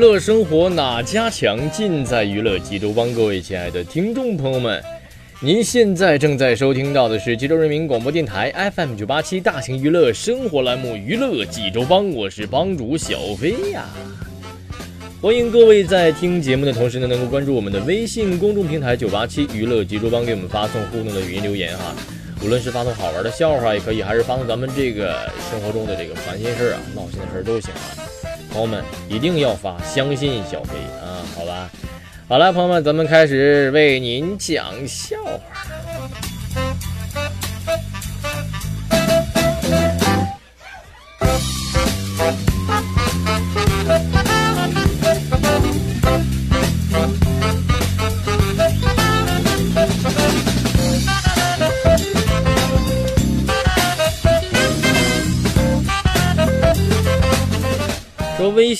乐生活哪家强？尽在娱乐济州帮。各位亲爱的听众朋友们，您现在正在收听到的是济州人民广播电台 FM 九八七大型娱乐生活栏目《娱乐济州帮》，我是帮主小飞呀。欢迎各位在听节目的同时呢，能够关注我们的微信公众平台九八七娱乐济州帮，给我们发送互动的语音留言哈。无论是发送好玩的笑话也可以，还是发送咱们这个生活中的这个烦心事啊、闹心的事儿都行啊。朋友们一定要发，相信小飞啊，好吧？好了，朋友们，咱们开始为您讲笑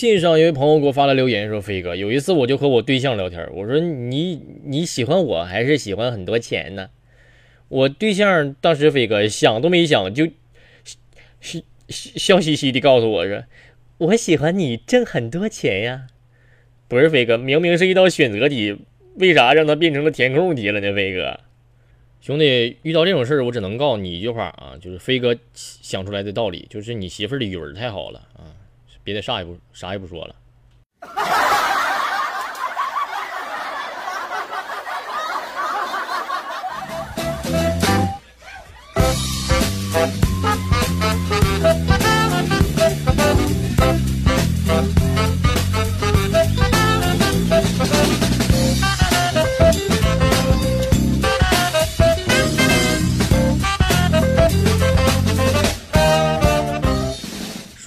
信上一位朋友给我发来留言说：“飞哥，有一次我就和我对象聊天，我说你你喜欢我还是喜欢很多钱呢？我对象当时飞哥想都没想就笑笑嘻嘻的告诉我说：我喜欢你挣很多钱呀。不是飞哥，明明是一道选择题，为啥让它变成了填空题了呢？飞哥，兄弟，遇到这种事儿，我只能告诉你一句话啊，就是飞哥想出来的道理，就是你媳妇的语文太好了啊。”别的啥也不啥也不说了。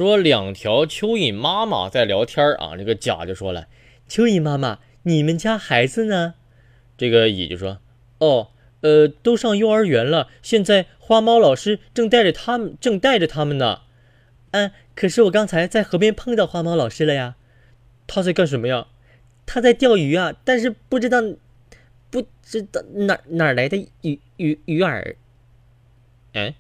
说两条蚯蚓妈妈在聊天啊，这个甲就说了：“蚯蚓妈妈，你们家孩子呢？”这个乙就说：“哦，呃，都上幼儿园了，现在花猫老师正带着他们，正带着他们呢。”嗯，可是我刚才在河边碰到花猫老师了呀。他在干什么呀？他在钓鱼啊，但是不知道，不知道哪哪来的鱼鱼鱼饵。嗯。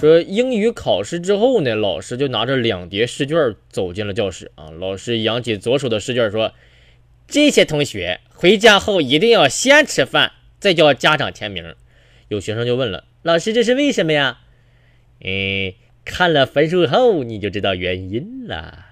说英语考试之后呢，老师就拿着两叠试卷走进了教室啊。老师扬起左手的试卷说：“这些同学回家后一定要先吃饭，再叫家长签名。”有学生就问了：“老师，这是为什么呀？”嗯，看了分数后你就知道原因了。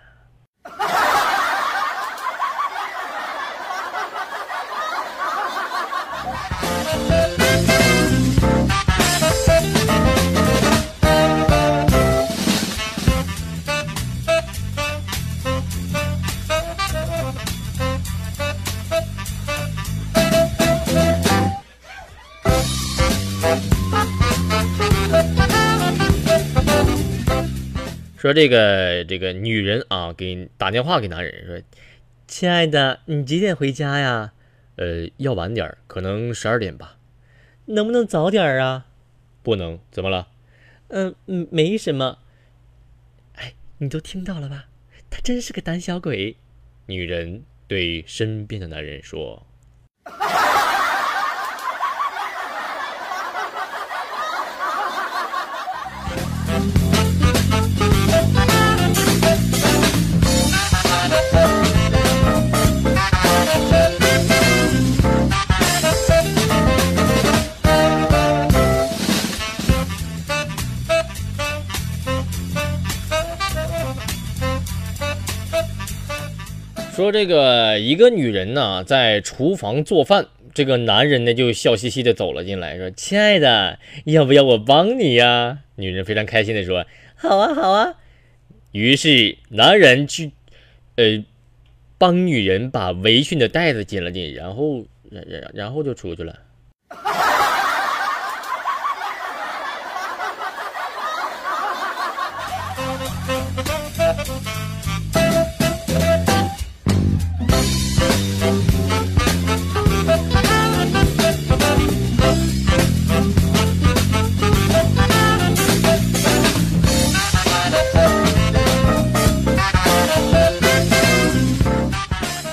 说这个这个女人啊，给打电话给男人说：“亲爱的，你几点回家呀？呃，要晚点可能十二点吧。能不能早点啊？不能，怎么了？嗯嗯，没什么。哎，你都听到了吧？他真是个胆小鬼。女人对身边的男人说。说这个一个女人呢，在厨房做饭，这个男人呢就笑嘻嘻的走了进来，说：“亲爱的，要不要我帮你呀？”女人非常开心的说：“好啊，好啊。”于是男人去，呃，帮女人把围裙的带子紧了紧，然后，然然然后就出去了。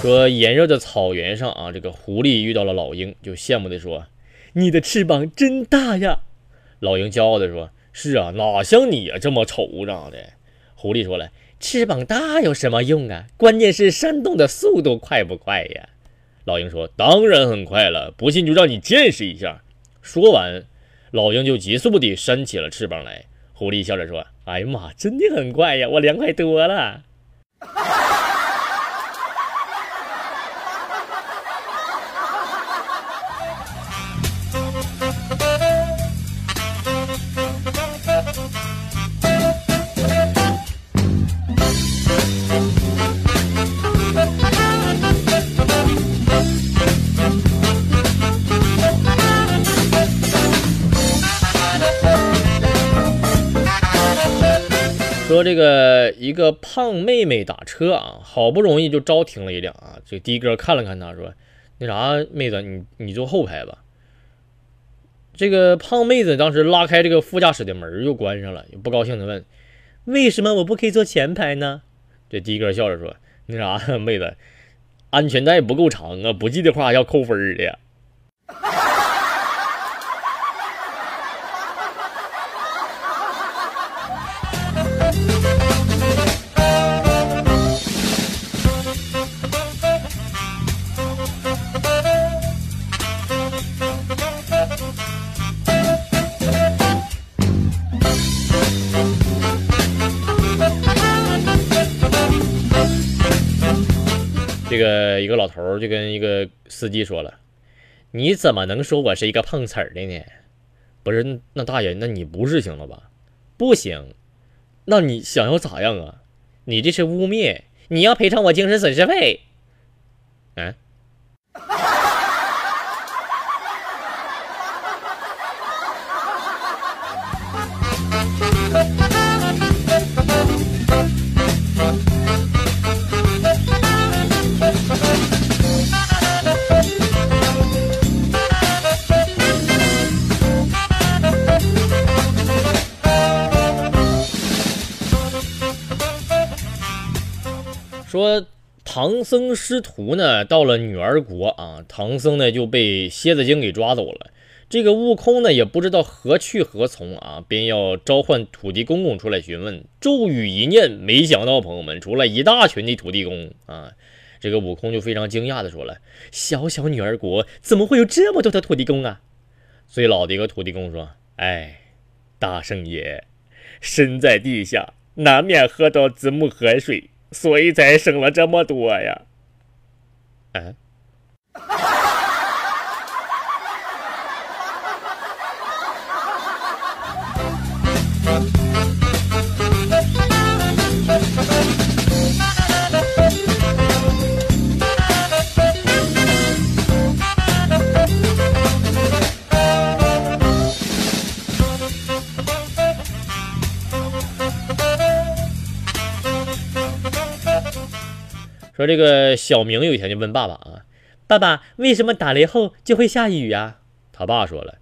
说炎热的草原上啊，这个狐狸遇到了老鹰，就羡慕的说：“你的翅膀真大呀！”老鹰骄傲的说：“是啊，哪像你呀，这么丑长的。”狐狸说了：“翅膀大有什么用啊？关键是扇动的速度快不快呀？”老鹰说：“当然很快了，不信就让你见识一下。”说完，老鹰就急速地扇起了翅膀来。狐狸笑着说：“哎呀妈，真的很快呀，我凉快多了。” 这个一个胖妹妹打车啊，好不容易就招停了一辆啊。这的哥看了看她，说：“那啥，妹子，你你坐后排吧。”这个胖妹子当时拉开这个副驾驶的门又关上了，又不高兴的问：“为什么我不可以坐前排呢？”这的哥笑着说：“那啥，妹子，安全带不够长啊，不系的话要扣分的。”一个老头就跟一个司机说了：“你怎么能说我是一个碰瓷儿的呢？不是，那大爷，那你不是行了吧？不行，那你想要咋样啊？你这是污蔑，你要赔偿我精神损失费。”嗯。说唐僧师徒呢，到了女儿国啊，唐僧呢就被蝎子精给抓走了。这个悟空呢也不知道何去何从啊，便要召唤土地公公出来询问。咒语一念，没想到朋友们出来一大群的土地公啊！这个悟空就非常惊讶的说了：“小小女儿国怎么会有这么多的土地公啊？”最老的一个土地公说：“哎，大圣爷，身在地下，难免喝到子母河水。”所以才生了这么多呀，嗯。说这个小明有一天就问爸爸啊：“爸爸，为什么打雷后就会下雨呀？”他爸说了：“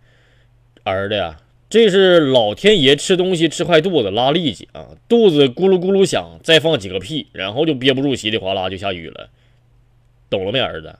儿子呀，这是老天爷吃东西吃坏肚子拉力气啊，肚子咕噜咕噜响，再放几个屁，然后就憋不住稀里哗啦就下雨了。”懂了没，儿子？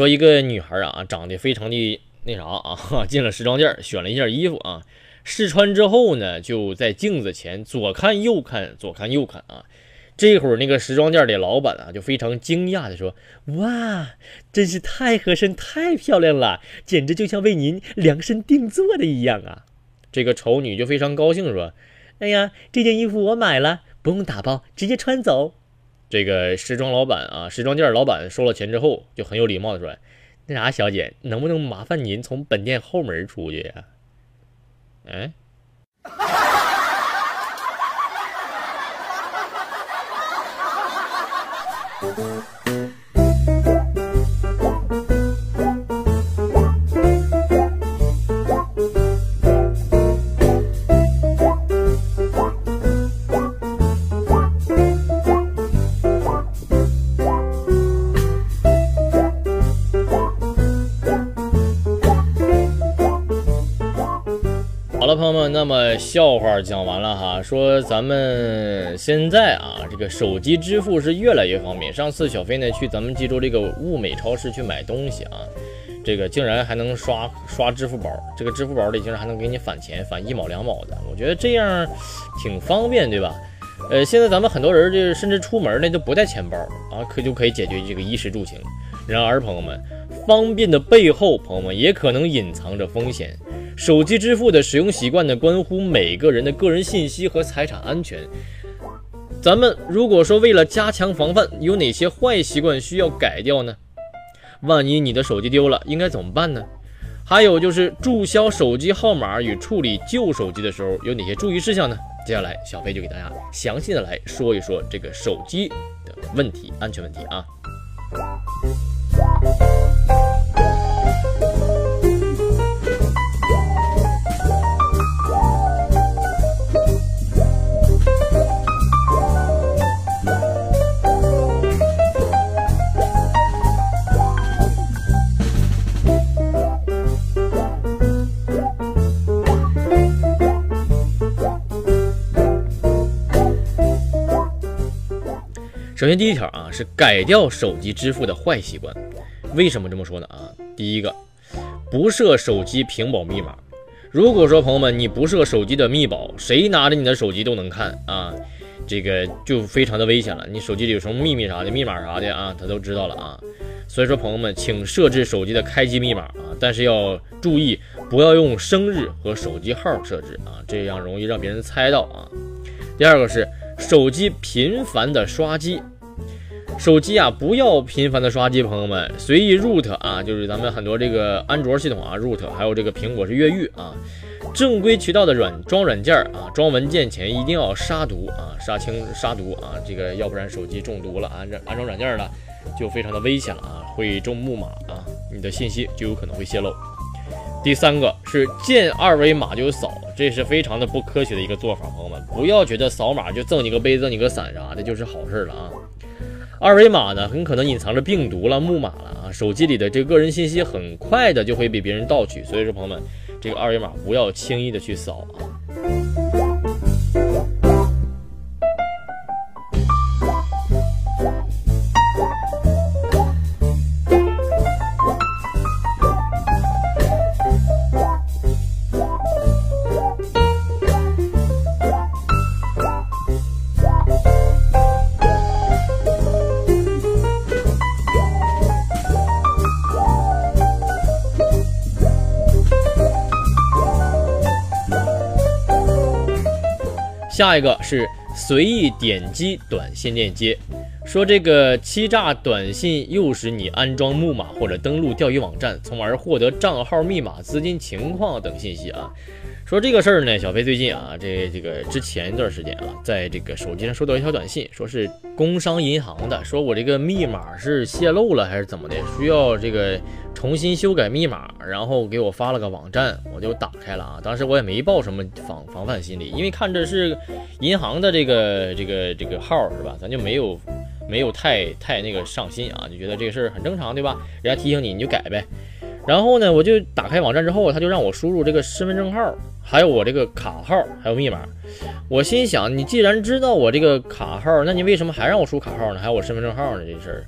说一个女孩啊，长得非常的那啥啊，进了时装店选了一件衣服啊，试穿之后呢，就在镜子前左看右看，左看右看啊。这会儿那个时装店的老板啊，就非常惊讶的说：“哇，真是太合身，太漂亮了，简直就像为您量身定做的一样啊！”这个丑女就非常高兴说：“哎呀，这件衣服我买了，不用打包，直接穿走。”这个时装老板啊，时装店老板收了钱之后，就很有礼貌的说：“那啥，小姐，能不能麻烦您从本店后门出去呀？”哎。朋友们，那么笑话讲完了哈，说咱们现在啊，这个手机支付是越来越方便。上次小飞呢去咱们济州这个物美超市去买东西啊，这个竟然还能刷刷支付宝，这个支付宝里竟然还能给你返钱，返一毛两毛的，我觉得这样挺方便，对吧？呃，现在咱们很多人就是甚至出门呢都不带钱包啊，可就可以解决这个衣食住行。然而，朋友们，方便的背后，朋友们也可能隐藏着风险。手机支付的使用习惯呢，关乎每个人的个人信息和财产安全。咱们如果说为了加强防范，有哪些坏习惯需要改掉呢？万一你的手机丢了，应该怎么办呢？还有就是注销手机号码与处理旧手机的时候有哪些注意事项呢？接下来小飞就给大家详细的来说一说这个手机的问题、安全问题啊。首先，第一条啊是改掉手机支付的坏习惯。为什么这么说呢？啊，第一个，不设手机屏保密码。如果说朋友们你不设手机的密保，谁拿着你的手机都能看啊，这个就非常的危险了。你手机里有什么秘密啥的、密码啥的啊，他都知道了啊。所以说，朋友们，请设置手机的开机密码啊，但是要注意不要用生日和手机号设置啊，这样容易让别人猜到啊。第二个是。手机频繁的刷机，手机啊不要频繁的刷机，朋友们。随意 root 啊，就是咱们很多这个安卓系统啊 root，还有这个苹果是越狱啊，正规渠道的软装软件啊，装文件前一定要杀毒啊，杀清杀毒啊，这个要不然手机中毒了，安安装软件了就非常的危险了啊，会中木马啊，你的信息就有可能会泄露。第三个是见二维码就扫，这是非常的不科学的一个做法，朋友们不要觉得扫码就赠你个杯、赠你个伞啥的就是好事了啊！二维码呢很可能隐藏着病毒了、木马了啊！手机里的这个个人信息很快的就会被别人盗取，所以说朋友们，这个二维码不要轻易的去扫啊！下一个是随意点击短信链接，说这个欺诈短信诱使你安装木马或者登录钓鱼网站，从而获得账号密码、资金情况等信息啊。说这个事儿呢，小飞最近啊，这这个之前一段时间啊，在这个手机上收到一条短信，说是工商银行的，说我这个密码是泄露了还是怎么的，需要这个重新修改密码，然后给我发了个网站，我就打开了啊。当时我也没抱什么防防范心理，因为看着是银行的这个这个这个号是吧，咱就没有没有太太那个上心啊，就觉得这个事儿很正常对吧？人家提醒你你就改呗。然后呢，我就打开网站之后，他就让我输入这个身份证号。还有我这个卡号，还有密码，我心想，你既然知道我这个卡号，那你为什么还让我输卡号呢？还有我身份证号呢？这事儿，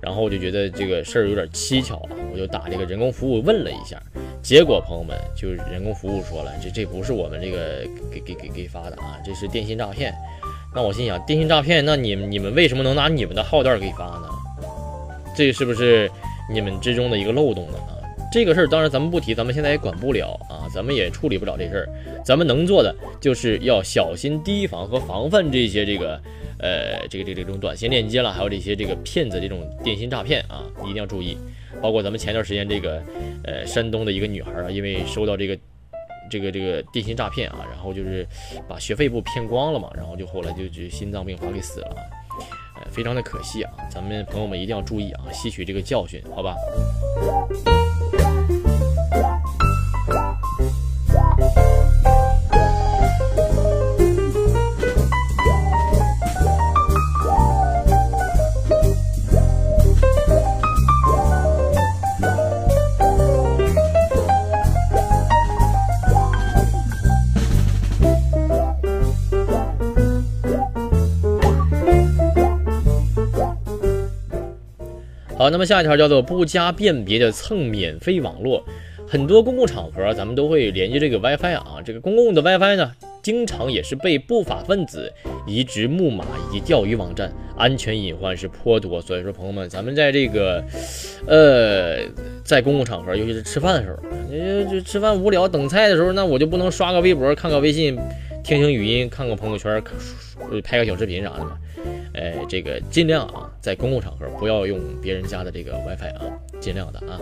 然后我就觉得这个事儿有点蹊跷啊，我就打这个人工服务问了一下，结果朋友们，就人工服务说了，这这不是我们这个给给给给发的啊，这是电信诈骗。那我心想，电信诈骗，那你们你们为什么能拿你们的号段给发呢？这是不是你们之中的一个漏洞呢？啊？这个事儿当然咱们不提，咱们现在也管不了啊，咱们也处理不了这事儿。咱们能做的就是要小心提防和防范这些这个呃这个这个这种短信链接了，还有这些这个骗子这种电信诈骗啊，一定要注意。包括咱们前段时间这个呃山东的一个女孩啊，因为收到这个这个这个电信诈骗啊，然后就是把学费部骗光了嘛，然后就后来就就心脏病发给死了，呃，非常的可惜啊。咱们朋友们一定要注意啊，吸取这个教训，好吧？那么下一条叫做不加辨别的蹭免费网络，很多公共场合咱们都会连接这个 WiFi 啊，这个公共的 WiFi 呢，经常也是被不法分子移植木马以及钓鱼网站，安全隐患是颇多。所以说，朋友们，咱们在这个，呃，在公共场合，尤其是吃饭的时候，你就吃饭无聊等菜的时候，那我就不能刷个微博、看个微信、听听语音、看个朋友圈、拍个小视频啥的吗？哎，这个尽量啊，在公共场合不要用别人家的这个 WiFi 啊，尽量的啊。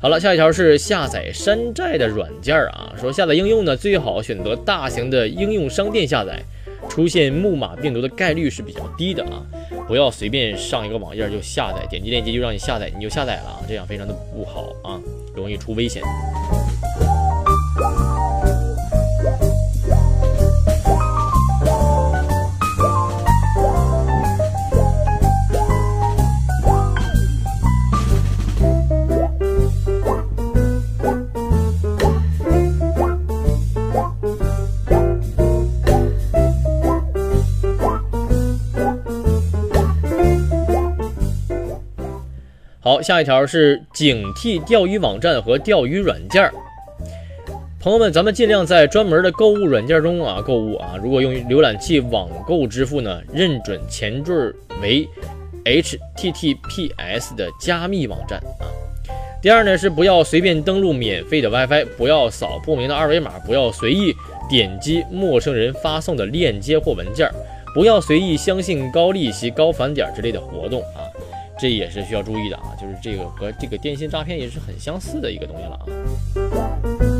好了，下一条是下载山寨的软件啊，说下载应用呢，最好选择大型的应用商店下载，出现木马病毒的概率是比较低的啊。不要随便上一个网页就下载，点击链接就让你下载，你就下载了啊，这样非常的不好啊，容易出危险。下一条是警惕钓鱼网站和钓鱼软件儿。朋友们，咱们尽量在专门的购物软件中啊购物啊。如果用浏览器网购支付呢，认准前缀为 HTTPS 的加密网站啊。第二呢是不要随便登录免费的 WiFi，不要扫不明的二维码，不要随意点击陌生人发送的链接或文件，不要随意相信高利息、高返点之类的活动啊。这也是需要注意的啊，就是这个和这个电信诈骗也是很相似的一个东西了啊。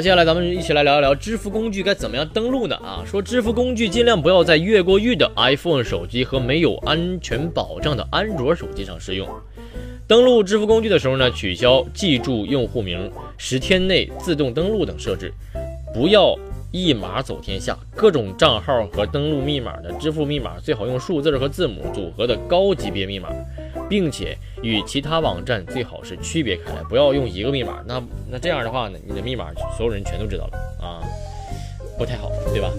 接下来咱们一起来聊一聊支付工具该怎么样登录呢？啊，说支付工具尽量不要在越过域的 iPhone 手机和没有安全保障的安卓手机上使用。登录支付工具的时候呢，取消记住用户名、十天内自动登录等设置，不要一码走天下。各种账号和登录密码的支付密码最好用数字和字母组合的高级别密码。并且与其他网站最好是区别开来，不要用一个密码。那那这样的话呢，你的密码所有人全都知道了啊，不太好，对吧？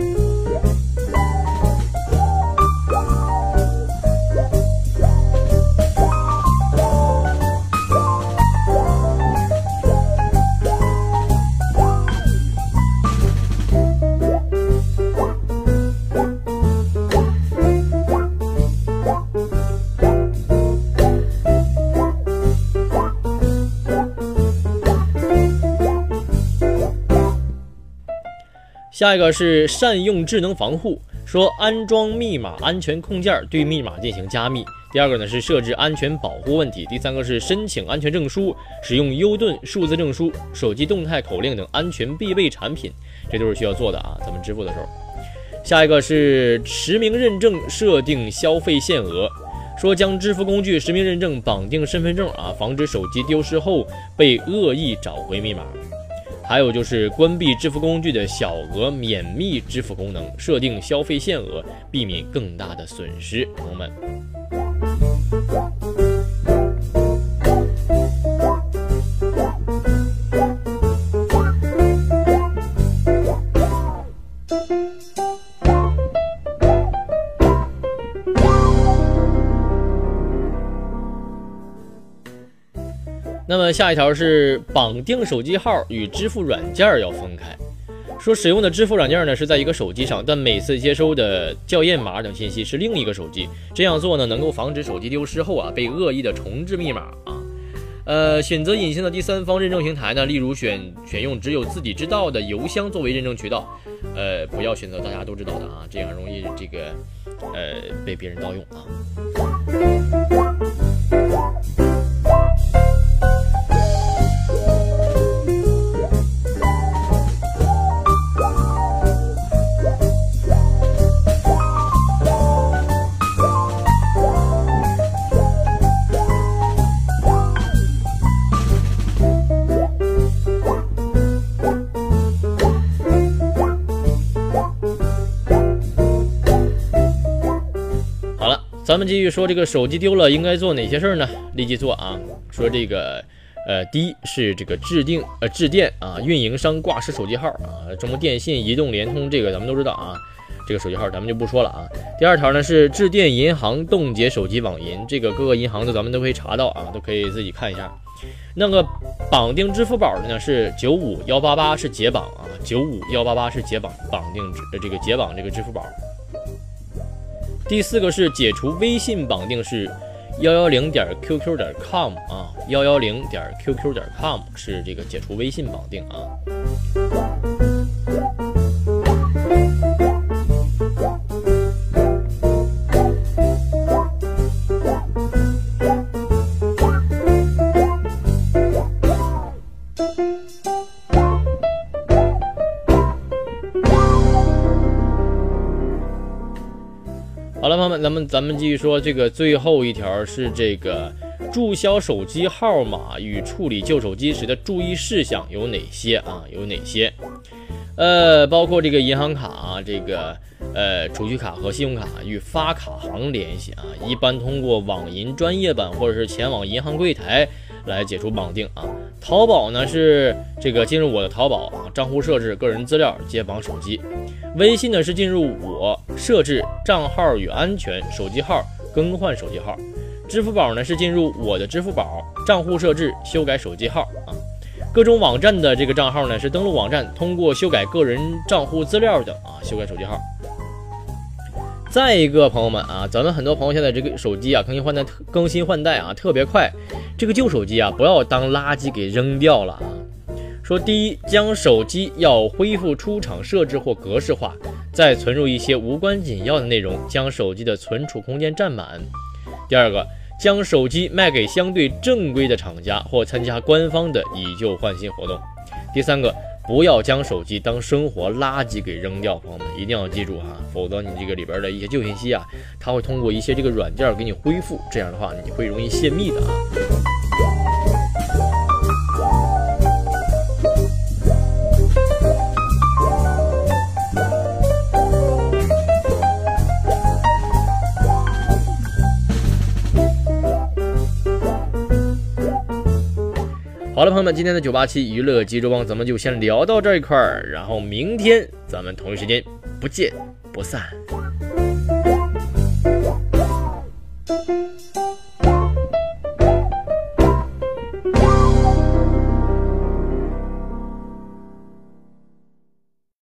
下一个是善用智能防护，说安装密码安全控件对密码进行加密。第二个呢是设置安全保护问题。第三个是申请安全证书，使用优盾数字证书、手机动态口令等安全必备产品，这都是需要做的啊。咱们支付的时候。下一个是实名认证设定消费限额，说将支付工具实名认证绑定身份证啊，防止手机丢失后被恶意找回密码。还有就是关闭支付工具的小额免密支付功能，设定消费限额，避免更大的损失。朋友们，那么下一条是绑定手机号与支付软件要分开。说使用的支付软件呢是在一个手机上，但每次接收的校验码等信息是另一个手机。这样做呢，能够防止手机丢失后啊被恶意的重置密码啊。呃，选择隐形的第三方认证平台呢，例如选选用只有自己知道的邮箱作为认证渠道。呃，不要选择大家都知道的啊，这样容易这个呃被别人盗用啊。咱们继续说这个手机丢了应该做哪些事儿呢？立即做啊！说这个，呃，第一是这个致定呃致电啊，运营商挂失手机号啊，中国电信、移动、联通这个咱们都知道啊，这个手机号咱们就不说了啊。第二条呢是致电银行冻结手机网银，这个各个银行的咱们都可以查到啊，都可以自己看一下。那个绑定支付宝的呢是九五幺八八是解绑啊，九五幺八八是解绑绑定支这个解绑这个支付宝。第四个是解除微信绑定是幺幺零点 qq 点 com 啊，幺幺零点 qq 点 com 是这个解除微信绑定啊。咱们继续说这个最后一条是这个注销手机号码与处理旧手机时的注意事项有哪些啊？有哪些？呃，包括这个银行卡啊、这个呃储蓄卡和信用卡与发卡行联系啊，一般通过网银专业版或者是前往银行柜台来解除绑定啊。淘宝呢是这个进入我的淘宝啊账户设置个人资料接绑手机。微信呢是进入我设置账号与安全手机号更换手机号，支付宝呢是进入我的支付宝账户设置修改手机号啊，各种网站的这个账号呢是登录网站通过修改个人账户资料等啊修改手机号。再一个朋友们啊，咱们很多朋友现在这个手机啊更新换代更新换代啊特别快，这个旧手机啊不要当垃圾给扔掉了啊。说第一，将手机要恢复出厂设置或格式化，再存入一些无关紧要的内容，将手机的存储空间占满。第二个，将手机卖给相对正规的厂家或参加官方的以旧换新活动。第三个，不要将手机当生活垃圾给扔掉，朋友们一定要记住哈，否则你这个里边的一些旧信息啊，它会通过一些这个软件给你恢复，这样的话你会容易泄密的啊。好了，朋友们，今天的九八七娱乐济州帮咱们就先聊到这一块儿，然后明天咱们同一时间不见不散。